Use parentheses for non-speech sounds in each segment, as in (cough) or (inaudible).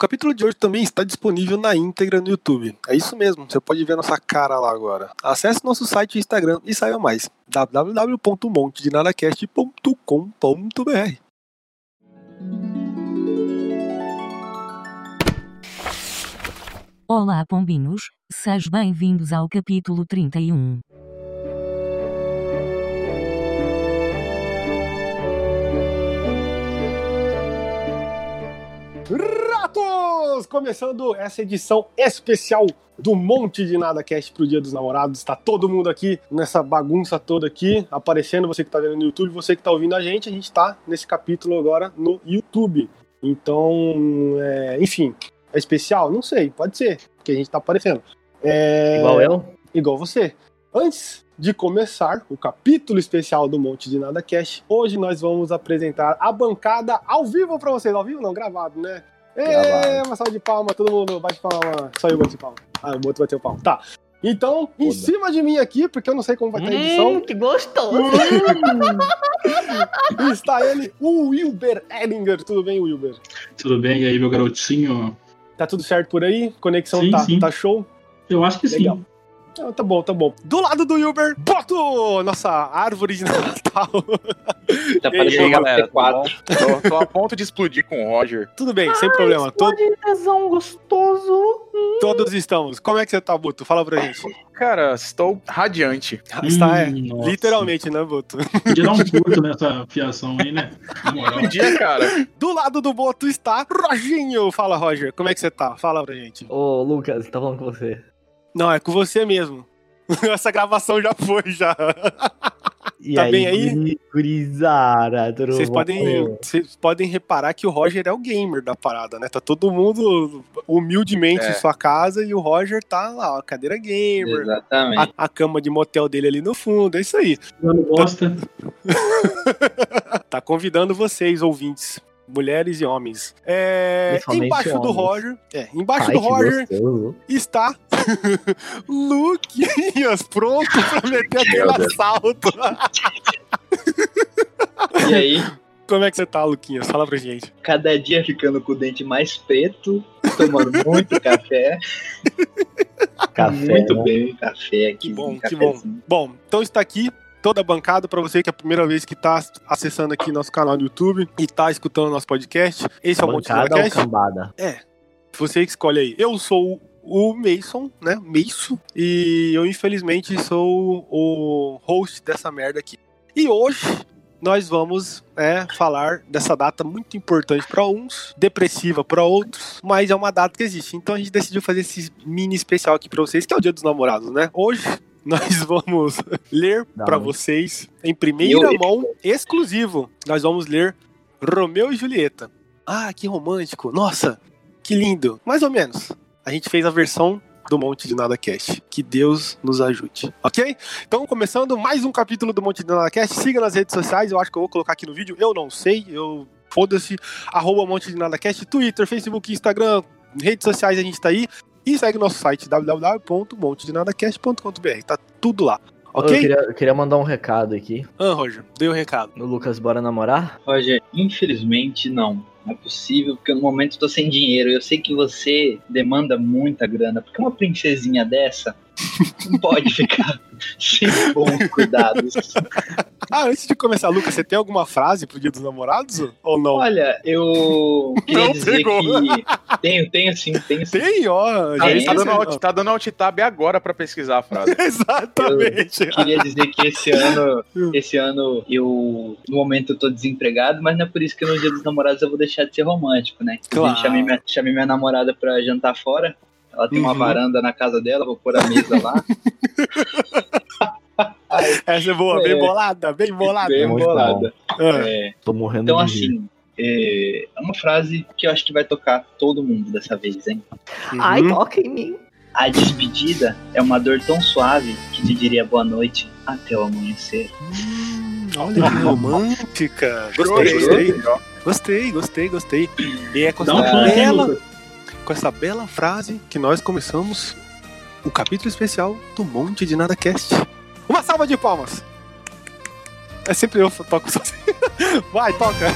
capítulo de hoje também está disponível na íntegra no YouTube. É isso mesmo, você pode ver nossa cara lá agora. Acesse nosso site e Instagram e saiba mais. www.montedinadacast.com.br Olá, pombinhos, sejam bem-vindos ao capítulo 31. Ratos! Começando essa edição especial do Monte de Nada Cast pro Dia dos Namorados. Está todo mundo aqui nessa bagunça toda aqui, aparecendo, você que tá vendo no YouTube, você que tá ouvindo a gente, a gente tá nesse capítulo agora no YouTube. Então, é, enfim, é especial? Não sei, pode ser, porque a gente tá aparecendo. É, Igual eu? igual você. Antes de começar o capítulo especial do Monte de Nada Cash, hoje nós vamos apresentar a bancada ao vivo pra vocês. Ao vivo não, gravado, né? É, Gravado. uma salva de palma, todo mundo bate palma. Só eu bati palma. Ah, o outro bateu palma. Tá. Então, em Foda. cima de mim aqui, porque eu não sei como vai estar a edição, Hum, que gostoso! (laughs) está ele, o Wilber Ellinger. Tudo bem, Wilber? Tudo bem? E aí, meu garotinho? Tá tudo certo por aí? Conexão Sim, tá, sim. tá show? Eu acho que Legal. sim. Ah, tá bom, tá bom. Do lado do Wilber, boto nossa árvore de (laughs) Natal. Tá aí, parecendo uma galera, tudo P4. bom? Tô, tô a ponto de explodir com o Roger. Tudo bem, sem problema. To- tesão gostoso! todos estamos. Como é que você tá, Boto? Fala pra gente. Cara, estou radiante. Está, é, Hum, literalmente, né, Boto? Podia dar um curto nessa fiação aí, né? (laughs) Moral. Podia, cara. Do lado do Boto está Roginho. Fala, Roger. Como é que você tá? Fala pra gente. Ô, Lucas, tá falando com você. Não, é com você mesmo. (laughs) Essa gravação já foi, já. E Tá bem aí? guri- Gurizada, tudo Vocês podem, vocês podem reparar que o Roger é o gamer da parada, né? Tá todo mundo humildemente É. em sua casa e o Roger tá lá, ó, cadeira gamer, Exatamente. a, a cama de motel dele ali no fundo, é isso aí. Dando bosta. (laughs) Tá convidando vocês, ouvintes, mulheres e homens. É, embaixo do homens. Roger, é, embaixo Ai, do Roger gostoso. está Luquinhas, pronto pra meter aquele assalto. E aí, Como é que você tá, Luquinhas? Fala pra gente. cada dia ficando com o dente mais preto, tomando muito (laughs) café. Café, muito né? bem, café aqui. Que bom, que bom. Bom, então está aqui toda a bancada para você que é a primeira vez que tá acessando aqui nosso canal no YouTube e tá escutando nosso podcast. Esse é o Monte Cast. cambada? Você que escolhe aí. Eu sou o Mason, né? Mason. E eu, infelizmente, sou o host dessa merda aqui. E hoje nós vamos é, falar dessa data muito importante para uns, depressiva para outros, mas é uma data que existe. Então a gente decidiu fazer esse mini especial aqui para vocês, que é o Dia dos Namorados, né? Hoje (laughs) nós vamos ler para vocês em primeira Eu- mão, exclusivo. Nós vamos ler Romeu e Julieta. Ah, que romântico. Nossa, que lindo. Mais ou menos. A gente fez a versão do Monte de Nada Cast. Que Deus nos ajude. Ok? Então, começando mais um capítulo do Monte de Nada Cast. Siga nas redes sociais. Eu acho que eu vou colocar aqui no vídeo. Eu não sei. Eu. Foda-se. Arroba Monte de Nada Cast. Twitter, Facebook, Instagram. Redes sociais a gente tá aí. E segue nosso site www.montedenadacast.com.br. Tá tudo lá. Eu, Ok? queria, eu queria mandar um recado aqui. Ah, Roger, dei o recado. No Lucas, bora namorar? Roger, infelizmente não. Não é possível, porque no momento eu tô sem dinheiro. Eu sei que você demanda muita grana, porque uma princesinha dessa não pode ficar (laughs) sem bons cuidados. Ah, antes de começar, Lucas, você tem alguma frase pro Dia dos Namorados? Ou não? Olha, eu queria Não dizer pegou. que. Tenho, tenho sim, tenho sim. Tem, ó. Tá, Tem, tá dando alt, tá dando alt tab agora pra pesquisar a frase. (laughs) Exatamente. Queria dizer que esse ano, esse ano eu, no momento eu tô desempregado, mas não é por isso que no dia dos namorados eu vou deixar de ser romântico, né? Claro. Chamei minha, chamei minha namorada pra jantar fora. Ela tem uma Uhum. varanda na casa dela, vou pôr a mesa lá. (laughs) Essa é boa, bem É. bolada, bem bolada. Bem bolada. Ah, É, Tô morrendo então, rir. assim, é, é uma frase que eu acho que vai tocar todo mundo dessa vez, hein? Ai, uhum. toca em mim. A despedida é uma dor tão suave que te diria boa noite até o amanhecer. Hum, olha que romântica. Gostei, Gostei. gostei. Gostei, gostei. E é com Com essa bela frase que nós começamos o capítulo especial do Monte de Nada Cast. Uma salva de palmas. É sempre eu que toco sozinho. (laughs) Vai, toca.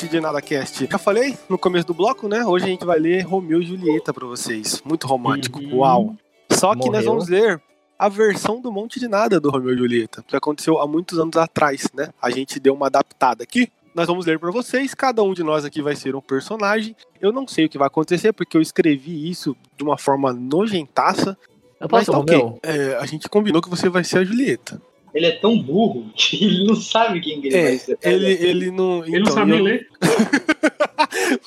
Monte de nada cast. Já falei no começo do bloco, né? Hoje a gente vai ler Romeu e Julieta pra vocês. Muito romântico. Uhum. Uau. Só que nós Morreu. vamos ler a versão do Monte de Nada do Romeu e Julieta, que aconteceu há muitos anos atrás, né? A gente deu uma adaptada aqui. Nós vamos ler pra vocês, cada um de nós aqui vai ser um personagem. Eu não sei o que vai acontecer, porque eu escrevi isso de uma forma nojentaça. Eu Mas posso, tá ok. Romeu? É, a gente combinou que você vai ser a Julieta. Ele é tão burro (laughs) que ele não sabe quem que ele É, vai ser. ele, ele não. Ele não então, sabe eu- ler. (laughs)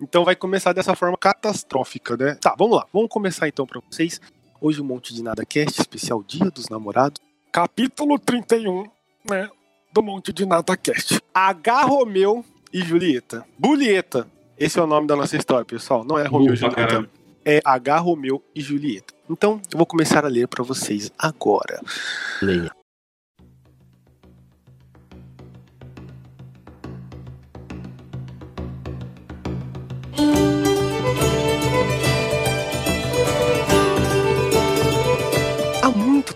Então vai começar dessa forma catastrófica, né? Tá, vamos lá. Vamos começar então pra vocês. Hoje um monte de nada cast, especial Dia dos Namorados. Capítulo 31, né? Do Monte de Nada Cast. H. Romeu e Julieta. Julieta. Esse é o nome da nossa história, pessoal. Não é Romeu e Julieta. É H. Romeu e Julieta. Então, eu vou começar a ler pra vocês agora. Leia.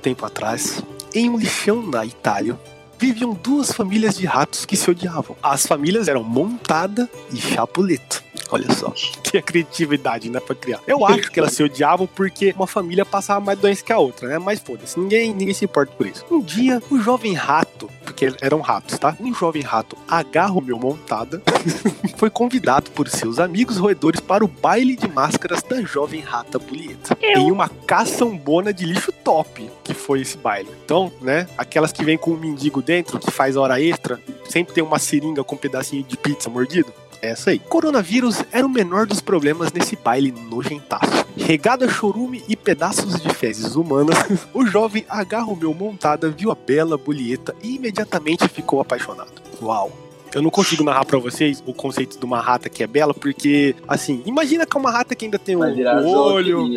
Tempo atrás, em um lixão na Itália, viviam duas famílias de ratos que se odiavam. As famílias eram Montada e Chapuleto. Olha só, (laughs) que criatividade, né, pra criar. Eu acho que elas se odiavam porque uma família passava mais doença que a outra, né? Mas foda-se, ninguém, ninguém se importa por isso. Um dia, o jovem rato, porque eram ratos, tá? Um jovem rato agarra o meu montada, (laughs) foi convidado por seus amigos roedores para o baile de máscaras da jovem rata Bulieta. Em uma caçambona de lixo top, que foi esse baile. Então, né, aquelas que vem com um mendigo dentro, que faz hora extra, sempre tem uma seringa com um pedacinho de pizza mordido. Essa aí. Coronavírus era o menor dos problemas nesse baile nojentaço. Regado a chorume e pedaços de fezes humanas, o jovem agarra o meu montada, viu a bela Bulieta e imediatamente ficou apaixonado. Uau! Eu não consigo narrar pra vocês o conceito de uma rata que é bela, porque, assim, imagina que é uma rata que ainda tem virar o olho.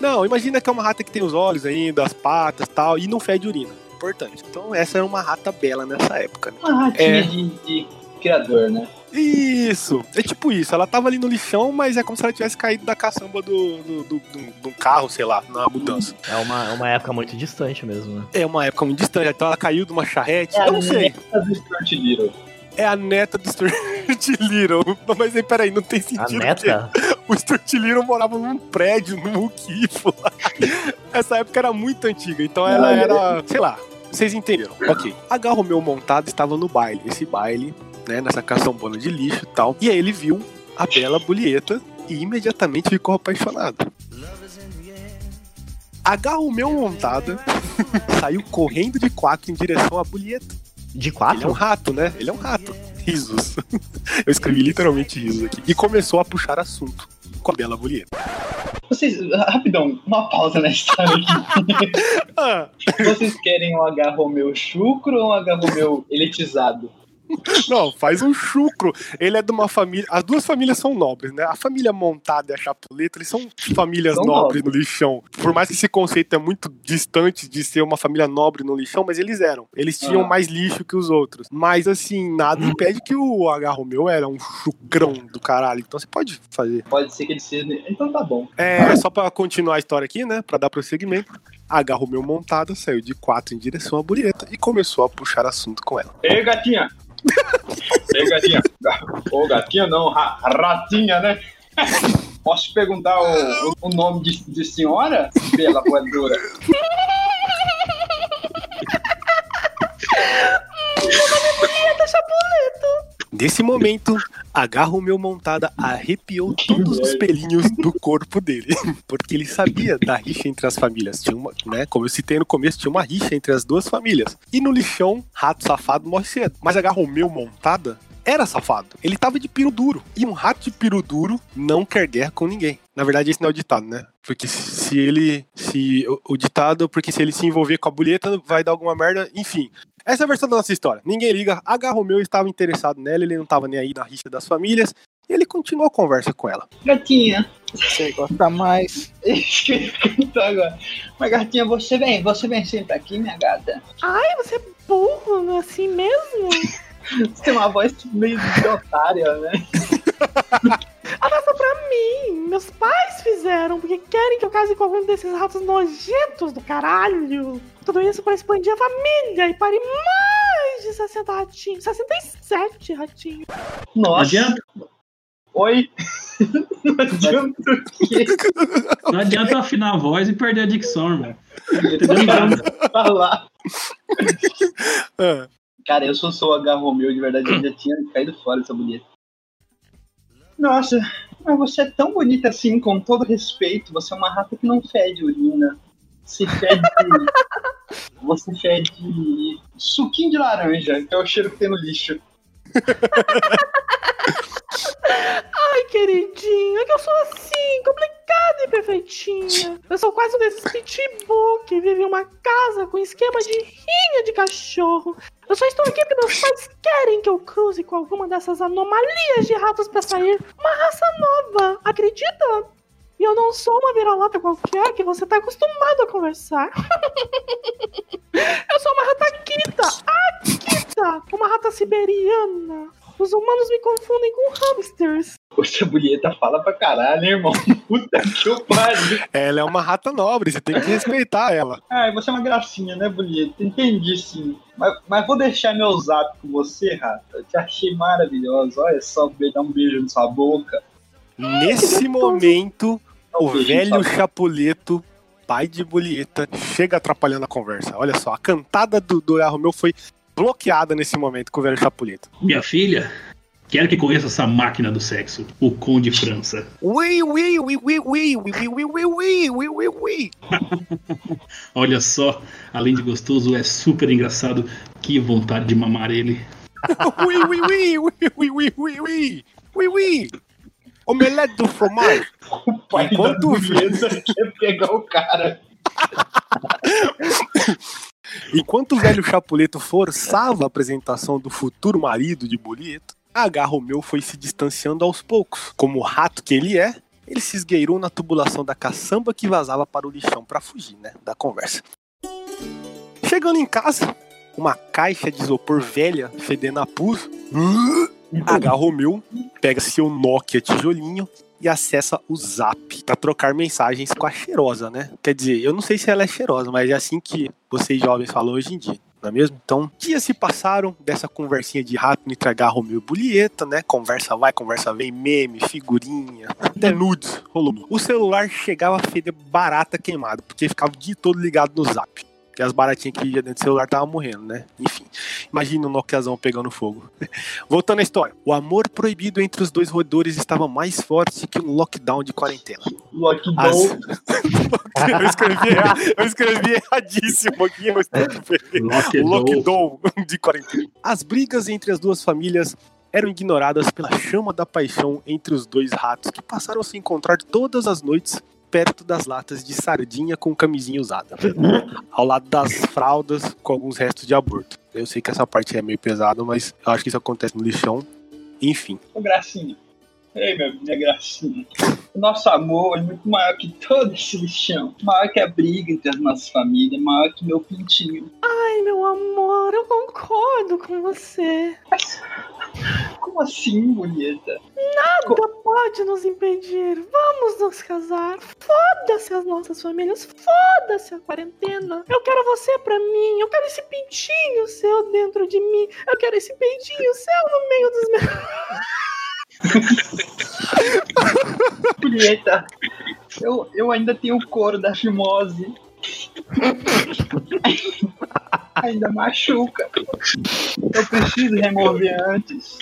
Não, imagina que é uma rata que tem os olhos ainda, as patas e tal, e não fede urina. Importante. Então, essa era uma rata bela nessa época. né? Uma ratinha É. de, de criador, né? Isso! É tipo isso, ela tava ali no lixão, mas é como se ela tivesse caído da caçamba do, do, do, do- do carro, sei lá, na mudança. É uma, é uma época muito distante mesmo, né? É uma época muito distante, então ela caiu de uma charrete. É eu não a sei. neta do Stuart Little. É a neta do Stuart (laughs) Little. Mas aí, peraí, não tem A sentido. neta? porque O Stuart Little morava num prédio, num Muquifo lá. (laughs) Essa época era muito antiga, então ela era, sei lá, vocês entenderam. Ok. H. Romeu montado estava no baile. Esse baile, né, nessa caçambona de lixo e tal. E aí ele viu a bela Bulieta e imediatamente ficou apaixonado. H. Romeu montada (laughs) saiu correndo de quatro em direção à Bulieta. De Ele é um quatro? rato, né? Ele é um rato. Risos. (laughs) Eu escrevi literalmente risos aqui. E começou a puxar assunto com a bela Bulieta. Vocês, rapidão, uma pausa na história aqui. (laughs) Ah, Vocês querem um H Romeu chucro ou um H Romeu elitizado? (laughs) não, faz um chucro. Ele é de uma família. As duas famílias são nobres, né? A família montada e a chapuleta, eles são famílias São nobres no lixão. Por mais que esse conceito é muito distante de ser uma família nobre no lixão, mas eles eram. Eles tinham Ah. mais lixo que os outros. Mas assim, nada impede que o H. Romeu era um chucrão do caralho. Então você pode fazer. Pode ser que ele seja. Então tá bom. É, só pra continuar a história aqui, né? Pra dar prosseguimento. H. Romeu montada saiu de quatro em direção à Burieta e começou a puxar assunto com ela. Ei, gatinha! (laughs) Ei, gatinha! Ô, gatinha não, ra- ratinha, né? Posso perguntar o, o- o nome de, de senhora? Pela voadora. Nesse momento, H. Romeu montada arrepiou todos os pelinhos do corpo dele. (laughs) Porque ele sabia da rixa entre as famílias. Tinha uma, né? Como eu citei no começo, tinha uma rixa entre as duas famílias. E no lixão, rato safado morre cedo. Mas H. Romeu montada era safado. Ele tava de piro duro. E um rato de piro duro não quer guerra com ninguém. Na verdade, esse não é o ditado, né? Porque se ele. Se o, o ditado, porque se ele se envolver com a boleta, vai dar alguma merda. Enfim. Essa é a versão da nossa história. Ninguém liga. H. Romeu estava interessado nela, ele não estava nem aí na rixa das famílias. E ele continuou a conversa com ela. Gatinha, Você gosta mais. (laughs) agora. Mas, gatinha, você vem, você vem sempre aqui, minha gata. Ai, você é burro, assim mesmo? (laughs) Você tem uma voz meio de otária, né? (laughs) Abaixa pra mim. Meus pais fizeram, porque querem que eu case com algum desses ratos nojentos do caralho. Tudo isso pra expandir a família e pare mais de 60 ratinhos. 67 ratinhos. Não Nossa. adianta, Oi. (laughs) Não adianta o quê? não adianta afinar a voz e perder a dicção, irmão. Tentando falar. Ah, Cara, eu sou sou H. Romeu, de verdade, eu já (clears throat) tinha caído fora dessa bonita. Nossa, mas você é tão bonita assim, com todo respeito. Você é uma rata que não fede urina. Você fede. (laughs) você fede suquinho de laranja, que é o cheiro que tem no lixo. (laughs) Ai, queridinho, é que eu sou assim, complicada e perfeitinha. Eu sou quase um desses pitbull que vive em uma casa com esquema de rinha de cachorro. Eu só estou aqui porque meus pais querem que eu cruze com alguma dessas anomalias de ratos pra sair uma raça nova. Acredita? E eu não sou uma vira-lata qualquer que você tá acostumado a conversar. (laughs) eu sou uma rata Akita. Akita! Uma rata siberiana. Os humanos me confundem com hamsters. Poxa, a bonita fala pra caralho, hein, irmão. (laughs) Puta que eu pariu. ela é uma rata nobre, você tem que respeitar ela. Ai, você é uma gracinha, né, bonita? Entendi, sim. Mas, mas vou deixar meu zap com você, rata. Eu te achei maravilhosa. Olha só, dar um beijo na sua boca. Nesse momento, o Um velho. Chapuleto, pai de Bulieta, chega atrapalhando a conversa. Olha só, a cantada do, do Romeu foi bloqueada nesse momento com o velho Chapuleto. Minha filha, quero que conheça essa máquina do sexo, o Conde França. Ui, ui, ui, ui, ui, ui, ui, ui, ui, ui, ui, ui, ui. Olha só, além de gostoso, é super engraçado. Que vontade de mamar ele. Ui, ui, ui, ui, ui, ui, ui, ui, ui. Omelete do fromage. O pai Enquanto da quer pegar o cara. Enquanto o velho Chapuleto forçava a apresentação do futuro marido de Bolieto, H. Romeu foi se distanciando aos poucos. Como o rato que ele é, ele se esgueirou na tubulação da caçamba que vazava para o lixão para fugir, né, da conversa. Chegando em casa, uma caixa de isopor velha, fedendo a pus, H. Romeu pega seu Nokia tijolinho e acessa o Zap para trocar mensagens com a cheirosa, né? Quer dizer, eu não sei se ela é cheirosa, mas é assim que vocês jovens falam hoje em dia, não é mesmo? Então, dias se passaram dessa conversinha de rato entre H. Romeu e Bulieta, né? Conversa vai, conversa vem, meme, figurinha, até nudes, rolou. O celular chegava a feder barata queimada, porque ficava o dia todo ligado no Zap. Porque as baratinhas que ia dentro do celular estavam morrendo, né? Enfim, imagina o Nokiazão pegando fogo. (laughs) Voltando à história. O amor proibido entre os dois roedores estava mais forte que um lockdown de quarentena. Lockdown. As... (laughs) eu, escrevi, eu escrevi erradíssimo aqui, mas tudo bem. Lockdown. Lockdown de quarentena. As brigas entre as duas famílias eram ignoradas pela chama da paixão entre os dois ratos que passaram a se encontrar todas as noites perto das latas de sardinha com camisinha usada, ao lado das fraldas com alguns restos de aborto. Eu sei que essa parte é meio pesada, mas eu acho que isso acontece no lixão. Enfim, Ô, gracinha. Ei, minha, minha gracinha. O nosso amor é muito maior que todo esse lixão. Maior que a briga entre as nossas famílias. Maior que meu pintinho. Ai, meu amor, eu concordo com você. Como assim, bonita? Nada pode nos impedir. Vamos nos casar. Foda-se as nossas famílias. Foda-se a quarentena. Eu quero você pra mim. Eu quero esse pintinho seu dentro de mim. Eu quero esse peitinho seu no meio dos meus. (laughs) Bonita. Eu, eu ainda tenho o couro da fimose. ainda machuca. Eu preciso remover antes.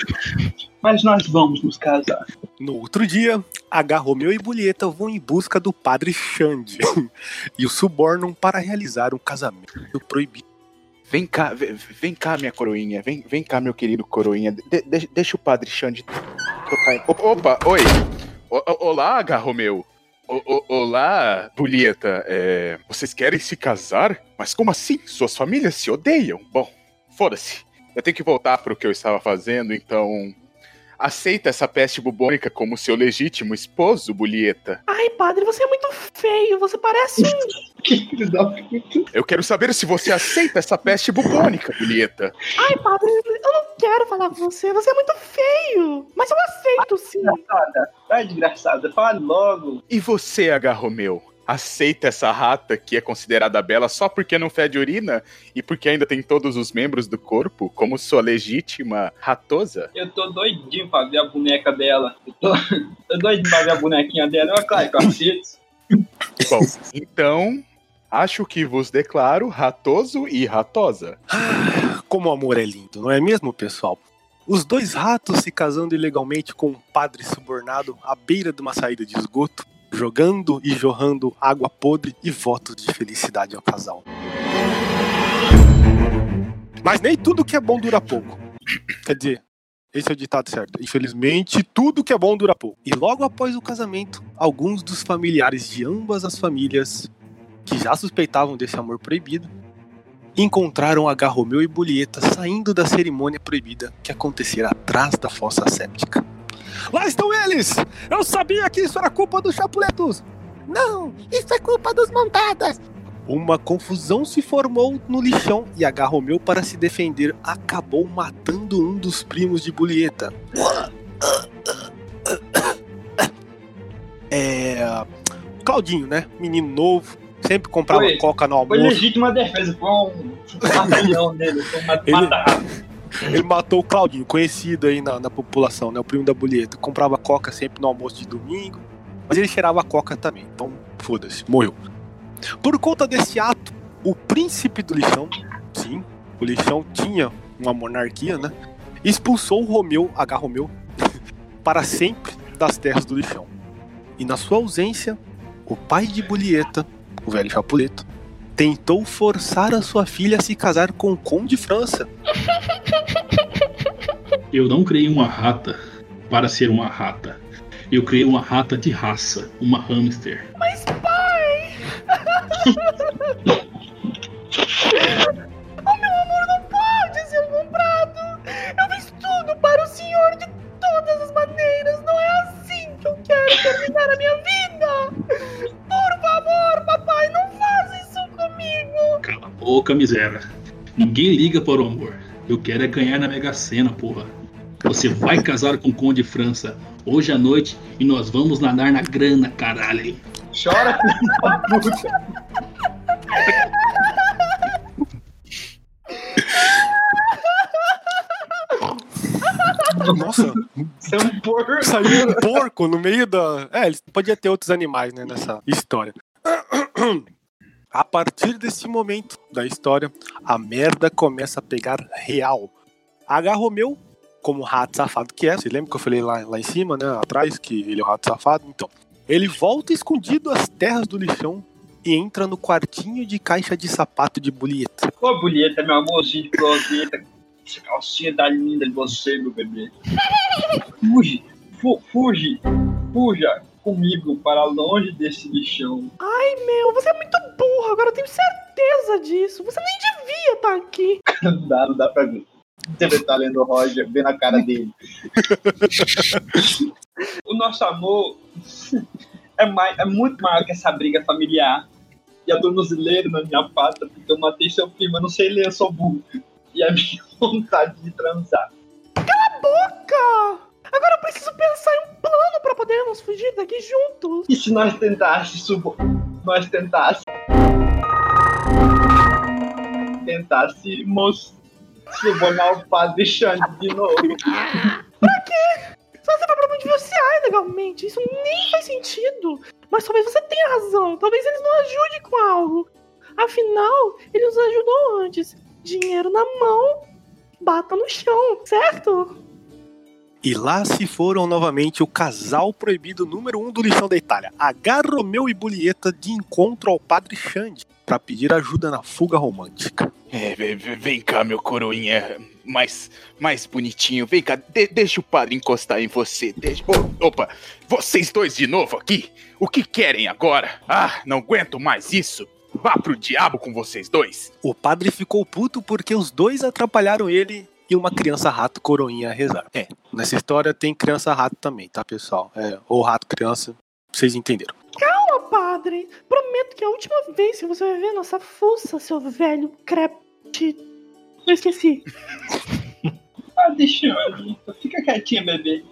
Mas nós vamos nos casar. No outro dia, H. Romeu e Bulieta vão em busca do padre Xande (laughs) e o subornam para realizar um casamento proibido. Vem cá, vem, vem cá, minha coroinha. Vem, vem cá, meu querido coroinha. De- de- deixa o padre Xande Opa, oi. O- olá, H. Romeu. O- o- olá, Bulieta. É, vocês querem se casar? Mas como assim? Suas famílias se odeiam? Bom, foda-se. Eu tenho que voltar para o que eu estava fazendo, então. Aceita essa peste bubônica como seu legítimo esposo, Bulieta. Ai, padre, você é muito feio. Você parece um. (laughs) Que filho da puta. Eu quero saber se você aceita essa peste bubônica, Bulieta. Ai, padre, eu não quero falar com você. Você é muito feio. Mas eu aceito sim. Desgraçada. Ai, desgraçada. Fale logo. E você, H. Romeu? Aceita essa rata que é considerada bela só porque não fede urina e porque ainda tem todos os membros do corpo, como sua legítima ratosa? Eu tô doidinho pra ver a boneca dela. Eu tô, (laughs) tô doidinho pra ver a bonequinha dela. Eu, claro que eu aceito. Bom, então acho que vos declaro ratoso e ratosa. Como o amor é lindo, não é mesmo, pessoal? Os dois ratos se casando ilegalmente com um padre subornado à beira de uma saída de esgoto, jogando e jorrando água podre e votos de felicidade ao casal. Mas nem tudo que é bom dura pouco. Quer dizer, esse é o ditado certo. Infelizmente, tudo que é bom dura pouco. E logo após o casamento, alguns dos familiares de ambas as famílias, que já suspeitavam desse amor proibido, encontraram a Garromeu e Bulieta saindo da cerimônia proibida que acontecia atrás da fossa séptica. Lá estão eles! Eu sabia que isso era culpa dos chapuletos! Não, isso é culpa dos montadas. Uma confusão se formou no lixão e a Garromeu, para se defender, acabou matando um dos primos de Bulieta. É. Claudinho, né? Menino novo, sempre comprava Foi- coca no Foi almoço. legítima defesa. Foi um batalhão dele. Foi uma Ele-. Ele matou o Claudinho, conhecido aí na, na população, né? O primo da Bulieta. Comprava coca sempre no almoço de domingo. Mas ele cheirava coca também. Então, foda-se, morreu. Por conta desse ato, o príncipe do lixão, sim, o lixão tinha uma monarquia, né? Expulsou o Romeu, H. Romeu, (laughs) para sempre das terras do lixão. E na sua ausência, o pai de Bulieta, o velho Chapuleto, tentou forçar a sua filha a se casar com o Conde França. (laughs) Eu não criei uma rata para ser uma rata. Eu criei uma rata de raça, uma hamster. Mas, pai! (laughs) o meu amor não pode ser comprado! Eu fiz tudo para o senhor de todas as maneiras! Não é assim que eu quero terminar a minha vida! Por favor, papai, não faça isso comigo! Cala a boca, miséria. Ninguém liga para o amor. Eu quero é ganhar na Mega Sena, porra. Você vai casar com o Conde França hoje à noite e nós vamos nadar na grana, caralho. Chora. Nossa, é um porco. saiu um porco no meio da. É, eles podia ter outros animais, né, nessa história. (clears throat) A partir desse momento da história, a merda começa a pegar real. H. Romeu, como rato safado que é, você lembra que eu falei lá, lá em cima, né, atrás, que ele é o rato safado? Então, ele volta escondido às terras do lixão e entra no quartinho de caixa de sapato de Bulieta. Ô, Bulieta, meu amorzinho de closeta. Essa calcinha tá linda de você, meu bebê. Fuge, fu fuge, fuja comigo para longe desse lixão. Ai, meu, você é muito burro, agora eu tenho certeza disso. Você nem devia estar aqui. Não dá, não dá pra ver. Você deve estar lendo o Roger, vendo a cara dele. (laughs) o nosso amor é, mai- é muito maior que essa briga familiar. E a tornozeleira na minha pata, porque eu matei seu primo, eu não sei ler, eu sou burro. E a minha (laughs) vontade de transar. Boca! Agora eu preciso pensar em um plano pra podermos fugir daqui juntos. E se nós tentássemos subo... nós tentássemos tentássemos subornar o padre Xande de novo. Se você for pra divorciar ilegalmente, isso nem faz sentido. Mas talvez você tenha razão. Talvez eles não ajudem com algo. Afinal, ele nos ajudou antes. Dinheiro na mão, bata no chão, certo? E lá se foram novamente o casal proibido número um do lixão da Itália, H. Romeu e Bulieta, de encontro ao padre Xande, para pedir ajuda na fuga romântica. É, ve- ve- vem cá, meu coroinha. Mais, mais bonitinho. Vem cá, de- deixa o padre encostar em você. Deixa... Ô, opa, vocês dois de novo aqui? O que querem agora? Ah, não aguento mais isso. Vá pro diabo com vocês dois. O padre ficou puto porque os dois atrapalharam ele e uma criança rato coroinha a rezar. É, nessa história tem criança rato também, tá, pessoal? É, ou rato criança, vocês entenderam. Ô, padre, prometo que é a última vez que você vai ver nossa fuça, seu velho crepte. Eu esqueci. (laughs) Ah, deixa eu. Fica quietinha, bebê.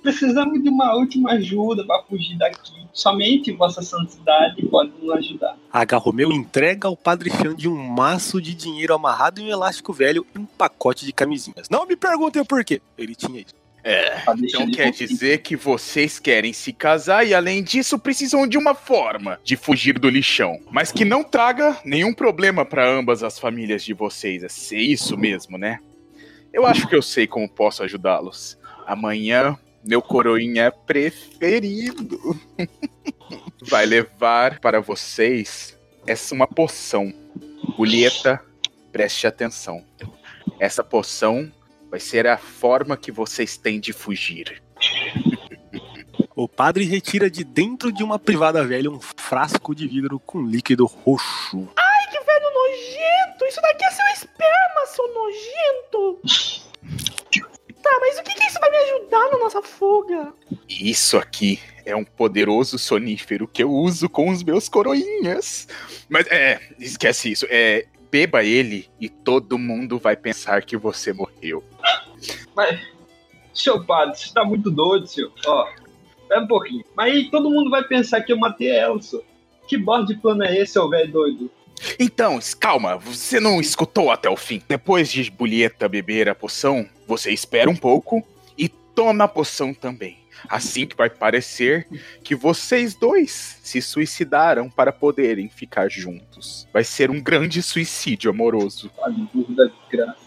Precisamos de uma última ajuda para fugir daqui. Somente Vossa Santidade pode nos ajudar. H. Romeu entrega ao Padre Xande um maço de dinheiro amarrado em um elástico velho e um pacote de camisinhas. Não me perguntem o porquê. Ele tinha isso. É. Então quer confiante. dizer que vocês querem se casar e, além disso, precisam de uma forma de fugir do lixão. Mas que não traga nenhum problema para ambas as famílias de vocês. É ser isso mesmo, né? Eu acho que eu sei como posso ajudá-los. Amanhã, meu coroinha preferido (laughs) vai levar para vocês essa uma poção. Julieta, preste atenção. Essa poção vai ser a forma que vocês têm de fugir. O padre retira de dentro de uma privada velha um frasco de vidro com líquido roxo. Ai, que velho nojento! Isso daqui é seu esperma, seu nojento! Tá, mas o que, que isso vai me ajudar na nossa fuga? Isso aqui é um poderoso sonífero que eu uso com os meus coroinhas. Mas é, esquece isso. É, beba ele e todo mundo vai pensar que você morreu. Mas, seu padre, você tá muito doido, senhor. Ó, espera um pouquinho. Mas aí todo mundo vai pensar que eu matei ela, senhor. Que bordo de plano é esse, seu velho doido? Então, calma, você não escutou até o fim. Depois de Julieta beber a poção, você espera um pouco e toma a poção também. Assim que vai parecer que vocês dois se suicidaram para poderem ficar juntos. Vai ser um grande suicídio amoroso. Da desgraça.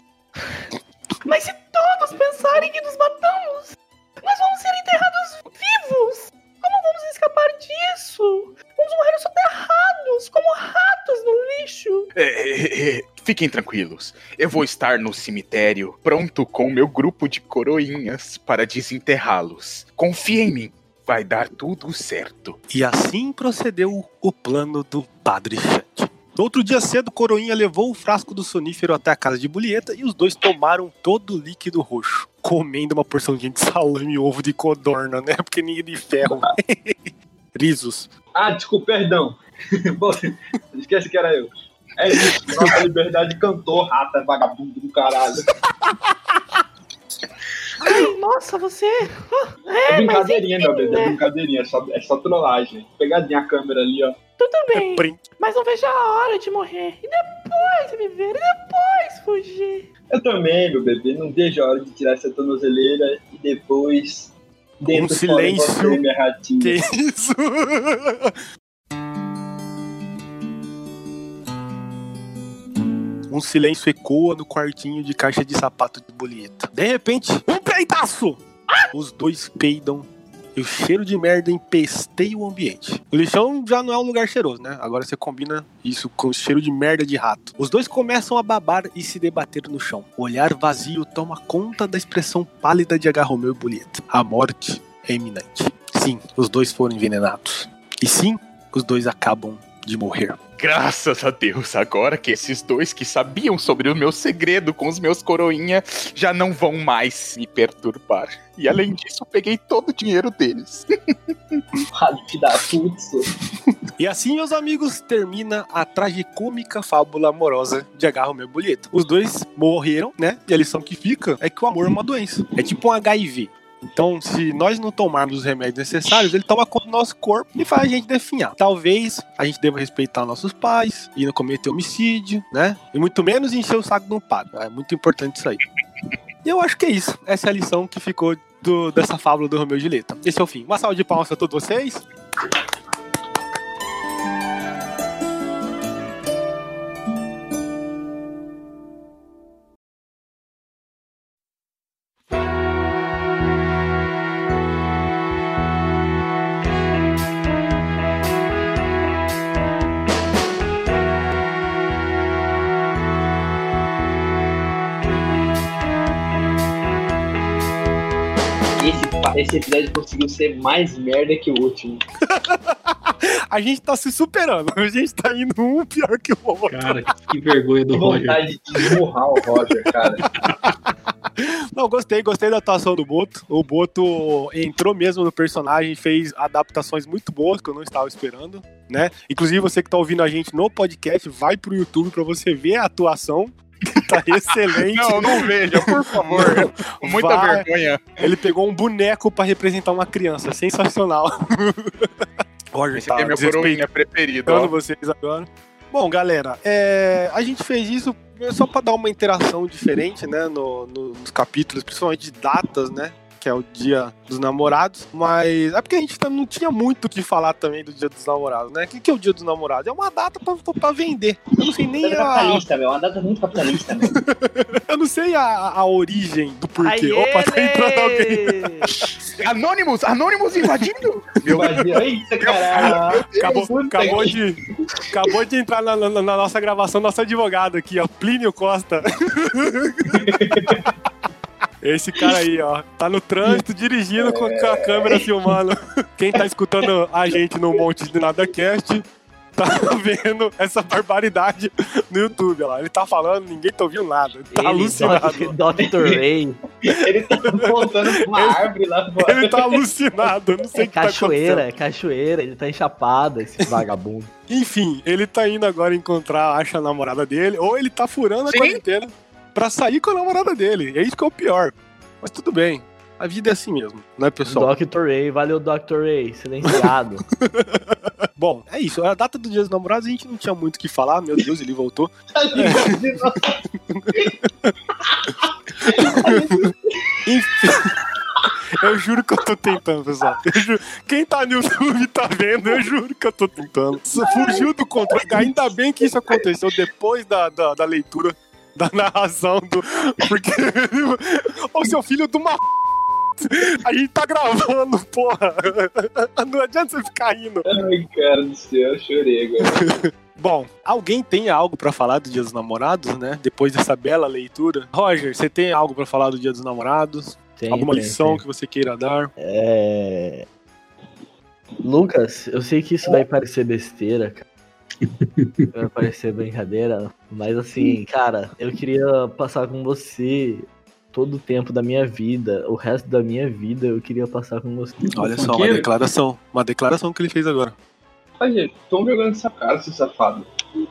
Mas se todos pensarem que nos matamos, nós vamos ser enterrados vivos! Como vamos escapar disso? Vamos morrer soterrados, como ratos no lixo! É, é, é, fiquem tranquilos. Eu vou estar no cemitério, pronto com o meu grupo de coroinhas para desenterrá-los. Confia em mim, vai dar tudo certo. E assim procedeu o plano do Padre Xande. No outro dia cedo, Coroinha levou o frasco do sonífero até a casa de Bulieta e os dois tomaram todo o líquido roxo, comendo uma porçãozinha de salame e ovo de codorna, né? Porque ninguém de ferro. (laughs) Risos. Ah, desculpa, perdão. (laughs) Bom, esquece que era eu. É isso, nossa liberdade cantou, rata, vagabundo do caralho. Ai, nossa, você. Ah, É É, brincadeirinha, enfim, meu bebê, é né? brincadeirinha, é só, é só trollagem. Pegadinha a câmera ali, ó. Tudo bem, Prim. mas não vejo a hora de morrer. E depois viver, e depois fugir. Eu também, meu bebê, não vejo a hora de tirar essa tornozeleira e depois. Dentro fora silêncio. você, minha ratinha. Que isso? Um silêncio ecoa no quartinho de caixa de sapato de Bulieta. De repente, um peitaço! Os dois peidam e o cheiro de merda empesteia o ambiente. O lixão já não é um lugar cheiroso, né? Agora você combina isso com o cheiro de merda de rato. Os dois começam a babar e se debater no chão. O olhar vazio toma conta da expressão pálida de H. Romeu e Bulieta. A morte é iminente. Sim, os dois foram envenenados. E sim, os dois acabam de morrer. Graças a Deus, agora que esses dois que sabiam sobre o meu segredo com os meus coroinha já não vão mais me perturbar. E além disso, eu peguei todo o dinheiro deles. (laughs) Padre, te dá. E assim, meus amigos, termina a tragicômica fábula amorosa de. Romeu e Julieta. Os dois morreram, né? E a lição que fica é que o amor é uma doença. É tipo um HIV. Então, se nós não tomarmos os remédios necessários, ele toma conta do nosso corpo e faz a gente definhar. Talvez a gente deva respeitar nossos pais e não cometer homicídio, né? E muito menos encher o saco de um padre. É muito importante isso aí. E eu acho que é isso. Essa é a lição que ficou do- dessa fábula do Romeu e Julieta. Esse é o fim. Uma salva de palmas a todos vocês. Esse, episódio conseguiu ser mais merda que o último. (laughs) A gente tá se superando. A gente tá indo um pior que o outro. Cara, que vergonha do Que Roger. vontade de esmurrar o Roger, cara. (laughs) Não, gostei, gostei da atuação do Boto. O Boto entrou mesmo no personagem, fez adaptações muito boas que eu não estava esperando, né? Inclusive você que tá ouvindo a gente no podcast, vai pro YouTube pra você ver a atuação. (laughs) tá excelente. Não, não veja, por favor. Com muita Vai. vergonha. Ele pegou um boneco pra representar uma criança. Sensacional. (laughs) Roger, Esse tá aqui é meu coroinha preferido. ó. vocês agora. Bom, galera, é, a gente fez isso só pra dar uma interação diferente, né, no- no- nos capítulos, principalmente de datas, né, que é o dia dos namorados, mas é porque a gente não tinha muito o que falar também do dia dos namorados, né? O que, que é o dia dos namorados? É uma data pra, pra- vender. Eu não sei nem Data a, capitalista, velho. Uma data muito capitalista, velho. (laughs) eu não sei a, a origem do porquê. Aí Opa, tá entrando alguém. ele! Anônimos! Anônimos invadindo! Meu Eita, caralho. Acabou, acabou, de, acabou de entrar na, na- na nossa gravação nosso advogado aqui, ó, Plínio Costa. (laughs) Esse cara aí, ó, tá no trânsito dirigindo com a câmera filmando. Quem tá escutando a gente no Monte de Nada Cast tá (laughs) vendo essa barbaridade no YouTube, ó lá. Ele tá falando, ninguém tá ouvindo nada. Tá Ele, alucinado. Dr. (laughs) Ray. Ele tá voltando pra uma árvore lá fora. Ele tá alucinado, eu não sei É o que tá cachoeira, é cachoeira. Ele tá enchapado, esse (laughs) vagabundo. Enfim, ele tá indo agora encontrar, acha a namorada dele, ou ele tá furando a Sim. quarentena pra sair com a namorada dele. É isso que é o pior. Mas tudo bem. A vida é assim mesmo, né, pessoal? Dr. Ray, valeu, Dr. Ray, silenciado. (laughs) Bom, é isso. A data do Dia dos Namorados a gente não tinha muito o que falar. Meu Deus, ele voltou. (laughs) Enfim. Eu juro que eu tô tentando, pessoal. Eu juro- Quem tá no YouTube tá vendo, eu juro que eu tô tentando. Fugiu do controle. Ainda bem que isso aconteceu depois da, da, da leitura, da narração do. Porque. (laughs) Ô, seu filho de uma. A gente tá gravando, porra. Não adianta você ficar rindo. Ai, cara do céu, eu chorei agora. (laughs) Bom, alguém tem algo pra falar do Dia dos Namorados, né? Depois dessa bela leitura. Roger, você tem algo pra falar do Dia dos Namorados? Tem, Alguma tem, lição tem. que você queira dar? É... Lucas, eu sei que isso vai parecer besteira, cara. (laughs) vai parecer brincadeira, mas assim, cara, eu queria passar com você todo o tempo da minha vida, o resto da minha vida eu queria passar com você. Olha só, uma declaração. Uma declaração que ele fez agora. Roger, toma vergonha nessa cara, seu safado. (laughs)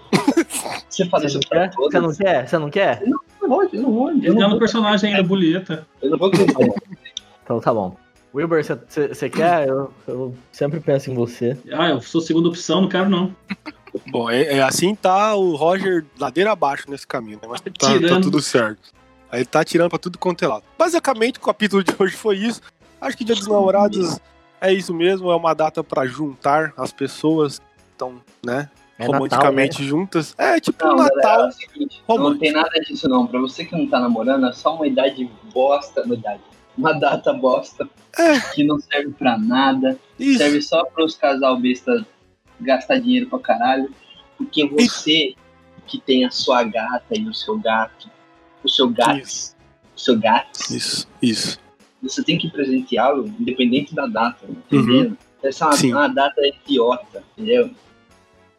Você faz Você isso não pra quer? Você não todos. quer? Você não quer? Não vou, eu não vou. Ele não é no vou, personagem ainda, boleta. eu não vou. Então tá bom. Wilber, você- quer? Eu, eu sempre penso em você. Ah, eu sou segunda opção, não quero não. Bom, é, é assim tá o Roger ladeira abaixo nesse caminho, né? Mas tá, tá tudo certo. Aí tá tirando pra tudo quanto é lado. Basicamente, o capítulo de hoje foi isso. Acho que Dia dos Namorados é isso mesmo, é uma data pra juntar as pessoas que estão, né, É romanticamente juntas. É tipo Não, um galera, é Natal. o seguinte, não tem nada disso não. Pra você que não tá namorando, é só uma idade bosta. Uma idade. Uma data bosta. É. Que não serve pra nada. Isso. Serve só para os casal besta gastar dinheiro pra caralho. Porque você que tem a sua gata e o seu gato, o seu gato, Isso. o seu gato, Isso, isso. você tem que presenteá-lo independente da data, entendeu? Essa é uma, Sim. uma data idiota, entendeu?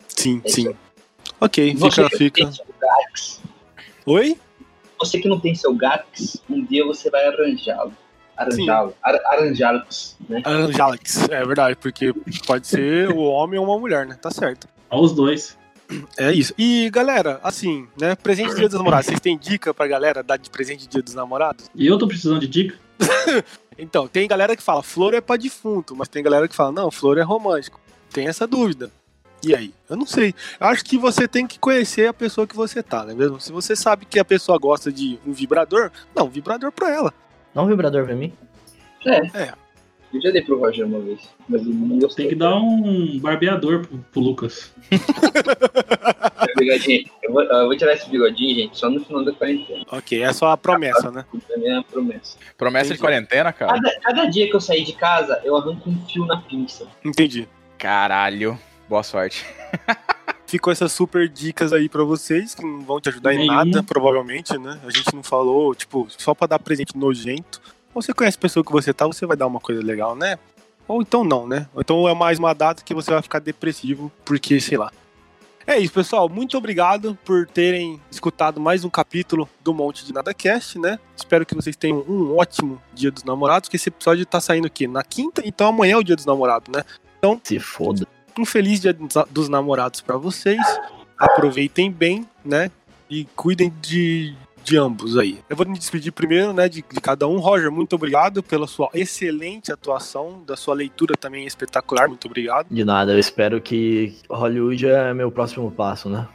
Sim, É sim. isso. Ok, Você fica, fica. Oi? você que não tem seu gato, um dia você vai arranjá-lo. Arranjá-lo. Ar- né? Angelax, é verdade, porque pode ser (laughs) o homem ou uma mulher, né? Tá certo. Aos dois. É isso. E galera, assim, né? Presente de Dia dos Namorados. Vocês têm dica pra galera dar de presente de Dia dos Namorados? E eu tô precisando de dica. (laughs) Então, tem galera que fala flor é pra defunto, mas tem galera que fala não, flor é romântico. Tem essa dúvida. E aí? Eu não sei. Eu acho que você tem que conhecer a pessoa que você tá, não é mesmo? Se você sabe que a pessoa gosta de um vibrador, não, um vibrador pra ela. Dá um vibrador pra mim? Eu já dei pro Roger uma vez, mas ele não gostou. Tem que dar um barbeador pro, pro Lucas. (laughs) Bigodinho. Eu vou, eu vou tirar esse bigodinho, gente, só no final da quarentena. Ok, é só a promessa, né? É a minha promessa. Promessa de Entendi. quarentena, cara? Cada, cada dia que eu sair de casa, eu arranco um fio na pinça. Entendi. Caralho. Boa sorte. (laughs) Ficou essas super dicas aí pra vocês, que não vão te ajudar em nada, provavelmente, né? A gente não falou, tipo, só pra dar presente nojento. Ou você conhece a pessoa que você tá, você vai dar uma coisa legal, né? Ou então não, né? Ou então é mais uma data que você vai ficar depressivo, porque, sei lá. É isso, pessoal. Muito obrigado por terem escutado mais um capítulo do Monte de Nada Cast, né? Espero que vocês tenham um ótimo Dia dos Namorados, que esse episódio tá saindo aqui na quinta, então amanhã é o Dia dos Namorados, né? Se foda. Um feliz dia dos dos namorados pra vocês. Aproveitem bem, né? e cuidem de, de ambos aí. Eu vou me despedir primeiro, né, de, de cada um. Roger, muito obrigado pela sua excelente atuação, da sua leitura também espetacular, muito obrigado. De nada, eu espero que Hollywood é meu próximo passo, né?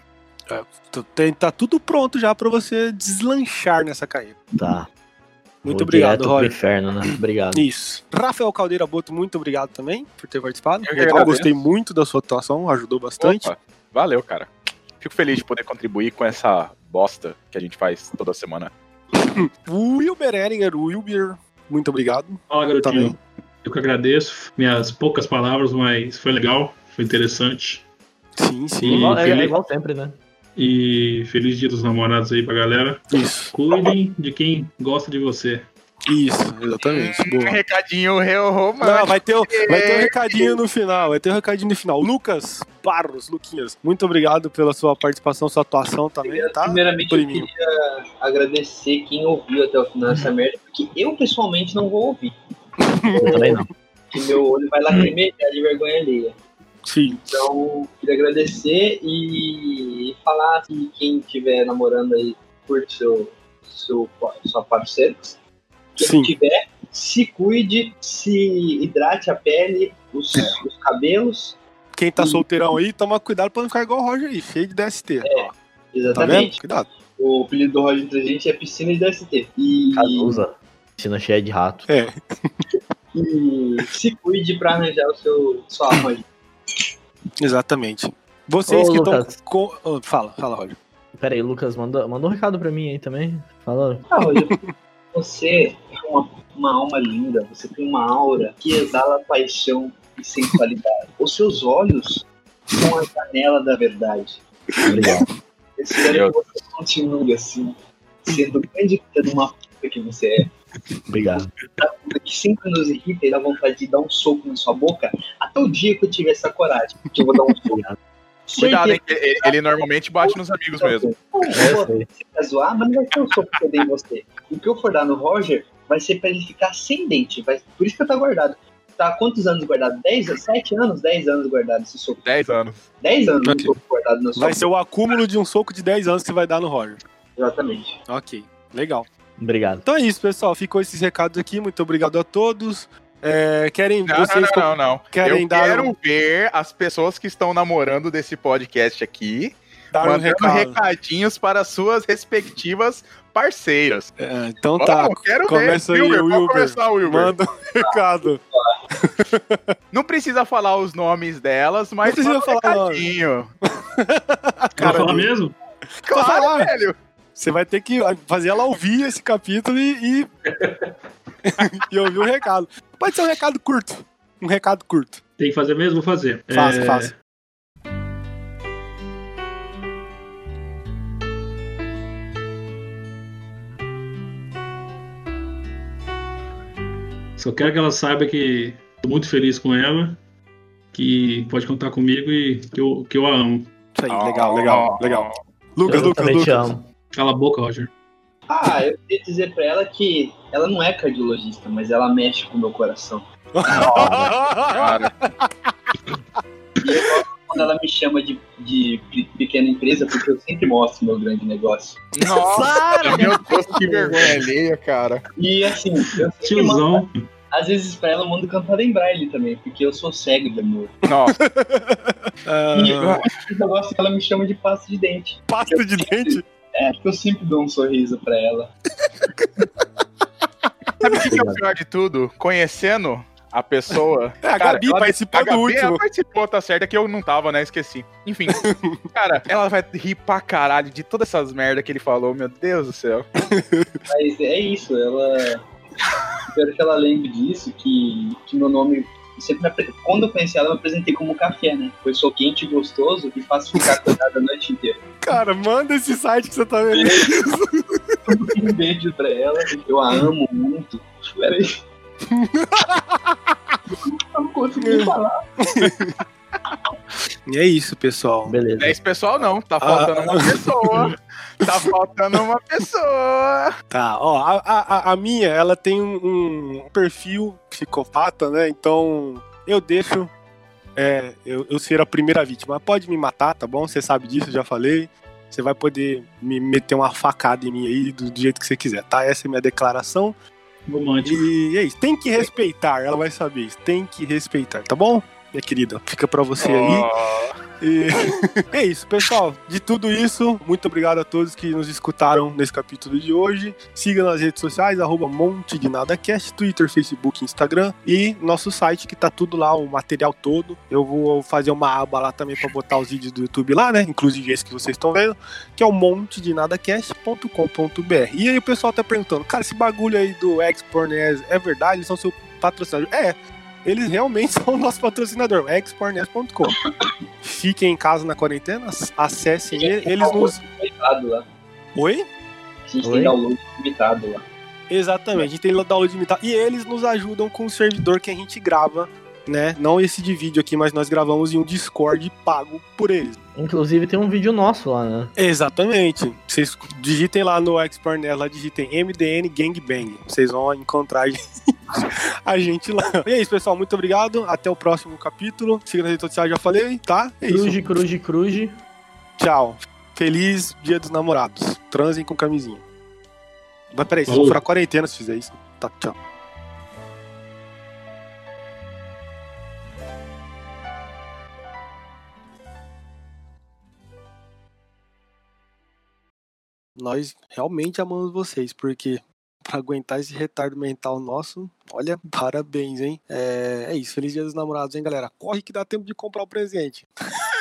Tem- Tá tudo pronto já pra você deslanchar nessa carreira. Tá. Muito Vou obrigado, Roger. inferno, né? Obrigado. Isso. Rafael Caldeira Boto, muito obrigado também por ter participado. Eu agradeço. gostei muito da sua atuação, ajudou bastante. Opa, valeu, cara. Fico feliz de poder contribuir com essa bosta que a gente faz toda semana. (coughs) O Wilber Eringer, o Wilber, muito obrigado. Fala, garotinho. Também. Eu que agradeço. Minhas poucas palavras, mas foi legal, foi interessante. Sim, sim. igual, é- é igual sempre, né? E feliz dia dos namorados aí pra galera. Isso, Cuidem de quem gosta de você. isso, exatamente. Um Boa. recadinho real romântico. Não, vai ter, o- vai ter um recadinho no final, vai ter um recadinho no final. Lucas Barros, Luquinhas, muito obrigado pela sua participação, sua atuação também, tá? Primeiramente, eu Priminho. queria agradecer quem ouviu até o final dessa merda, porque eu pessoalmente não vou ouvir. (laughs) Eu também não. Porque meu olho vai lacrimejar de vergonha alheia. Sim, Então, queria agradecer e falar que quem estiver namorando aí, curte seu, seu, sua parceira. Quem Sim. tiver, se cuide, se hidrate a pele, os, os cabelos. quem tá solteirão aí, toma cuidado pra não ficar igual o Roger aí, cheio de DST. ó. Tá vendo? Exatamente. Cuidado. O apelido do Roger entre a gente é piscina de DST. E, Cazuza. Piscina cheia de rato. É, (laughs) e se cuide pra arranjar o seu, sua alma aí. Exatamente. Vocês Ô, que estão. Fala, fala, Roger. Pera aí, Lucas, manda, manda um recado pra mim aí também. Fala. Ah, Roger, você é uma, uma alma linda, você tem uma aura que exala paixão e sensualidade. Os seus olhos são a janela da verdade. Obrigado. Eu espero que você continue assim, sendo o grande de uma puta que você é. Obrigado. que sempre nos irrita e dá vontade de dar um soco na sua boca, até o dia que eu tiver essa coragem, que eu vou dar um soco. (laughs) Cuidado, hein? Ele, ele normalmente bate nos amigos mesmo. Sei. pra zoar, mas não vai ser um soco que eu dei em você. O que eu for dar no Roger vai ser pra ele ficar sem dente. Vai... Por isso que eu tá guardado. Tá há quantos anos guardado? 10, 7 anos? 10 anos guardado esse soco. 10 anos. 10 anos Ok. um soco guardado no Vai soco. ser o acúmulo de um soco de 10 anos que você vai dar no Roger. Exatamente. Ok, legal. Obrigado. Então é isso, pessoal. Ficou esses recados aqui. Muito obrigado a todos. É, querem. Não, vocês não, não, não, não. querem Eu dar quero um- ver as pessoas que estão namorando desse podcast aqui dar um mandando recado. recadinhos para suas respectivas parceiras. É, então tá. Quero Começa ver. aí, Wilber, Wilber. começar, Wilber. Manda um (laughs) recado. Não precisa falar os nomes delas, mas precisa manda um falar recadinho. Cara falar mesmo? Claro, Claro, velho. Você vai ter que fazer ela ouvir esse capítulo e, e, (laughs) e ouvir o recado. Pode ser um recado curto. Um recado curto. Tem que fazer mesmo? Vou fazer. Faça, É, faça. Só quero que ela saiba que tô muito feliz com ela, que pode contar comigo e que eu, que eu a amo. Isso aí, legal, legal, legal. Lucas, eu Lucas, também te Lucas. amo. Cala a boca, Roger. Ah, eu queria dizer pra ela que ela não é cardiologista, mas ela mexe com o meu coração. Cara, E eu gosto quando ela me chama de, de pe- pequena empresa, porque eu sempre mostro meu grande negócio. nossa, meu Deus, que vergonha alheia, cara. E assim, eu sempre mando, Tiozão. às vezes pra ela eu mando cantada em braille também, porque eu sou cego de amor. Nossa, E eu, eu gosto que ela me chama de pasta de dente. pasta de dente. É, porque eu sempre dou um sorriso pra ela. (laughs) sabe o que, que é o pior de tudo? Conhecendo a pessoa. (laughs) É, a Cara, Gabi ela- participou a do Gabi, último. Ela participou, tá certo, é que eu não tava, né? Esqueci. Enfim, (laughs) cara, ela vai rir pra caralho de todas essas merda que ele falou, meu Deus do céu. Mas é isso, ela. Espero que ela lembre disso, que, que meu nome. Sempre me apre- Quando eu conheci ela, eu me apresentei como café, né? Pois sou quente e gostoso e faço ficar acordado a noite inteira. Cara, manda esse site que você tá vendo. Um beijo pra ela, eu a amo muito. Peraí. Eu não consegui falar. E é isso, pessoal. Beleza. É esse pessoal, não. Tá faltando uma pessoa. Tá faltando uma pessoa. Tá, ó, a, a, a minha, ela tem um, um perfil psicopata, né? Então eu deixo é, eu, eu ser a primeira vítima. Pode me matar, tá bom? Você sabe disso, já falei. você vai poder me meter uma facada em mim aí do, do jeito que você quiser, tá? Essa é a minha declaração. Romântico. E é isso, tem que respeitar, ela vai saber isso, tem que respeitar, tá bom? Minha querida, fica pra você aí. E (laughs) é isso, pessoal. De tudo isso, muito obrigado a todos que nos escutaram nesse capítulo de hoje. Siga nas redes sociais, arroba Monte de Twitter, Facebook, Instagram e nosso site que tá tudo lá, o material todo. Eu vou fazer uma aba lá também pra botar os vídeos do YouTube lá, né? Inclusive esse que vocês estão vendo, que é o monte de. E aí o pessoal tá perguntando, cara, esse bagulho aí do Exporners é verdade? Eles são seu patrocinador? É, eles realmente (laughs) são o nosso patrocinador, expornet.com. Fiquem em casa na quarentena, acessem ele, eles nos. Limitado lá. Oi? A gente Oi? tem download limitado lá. Exatamente, a gente tem download limitado. E eles nos ajudam com o servidor que a gente grava, né? Não esse de vídeo aqui, mas nós gravamos em um Discord pago por eles. Inclusive tem um vídeo nosso lá, né? Exatamente. Vocês digitem lá no Expornet, lá digitem MDN Gangbang. Vocês vão encontrar a gente, (laughs) a gente lá. E é isso, pessoal. Muito obrigado. Até o próximo capítulo. Siga nas redes sociais, já falei, tá? É isso. Cruze, cruze, cruze. Tchau. Feliz Dia dos Namorados. Transem com camisinha. Mas peraí, vocês vão furar quarentena se fizer isso. Tá, tchau. Nós realmente amamos vocês, porque (laughs) pra aguentar esse retardo mental nosso, olha, (laughs) parabéns, hein? É, é isso. Feliz Dia dos Namorados, hein, galera? Corre que dá tempo de comprar o presente. (laughs)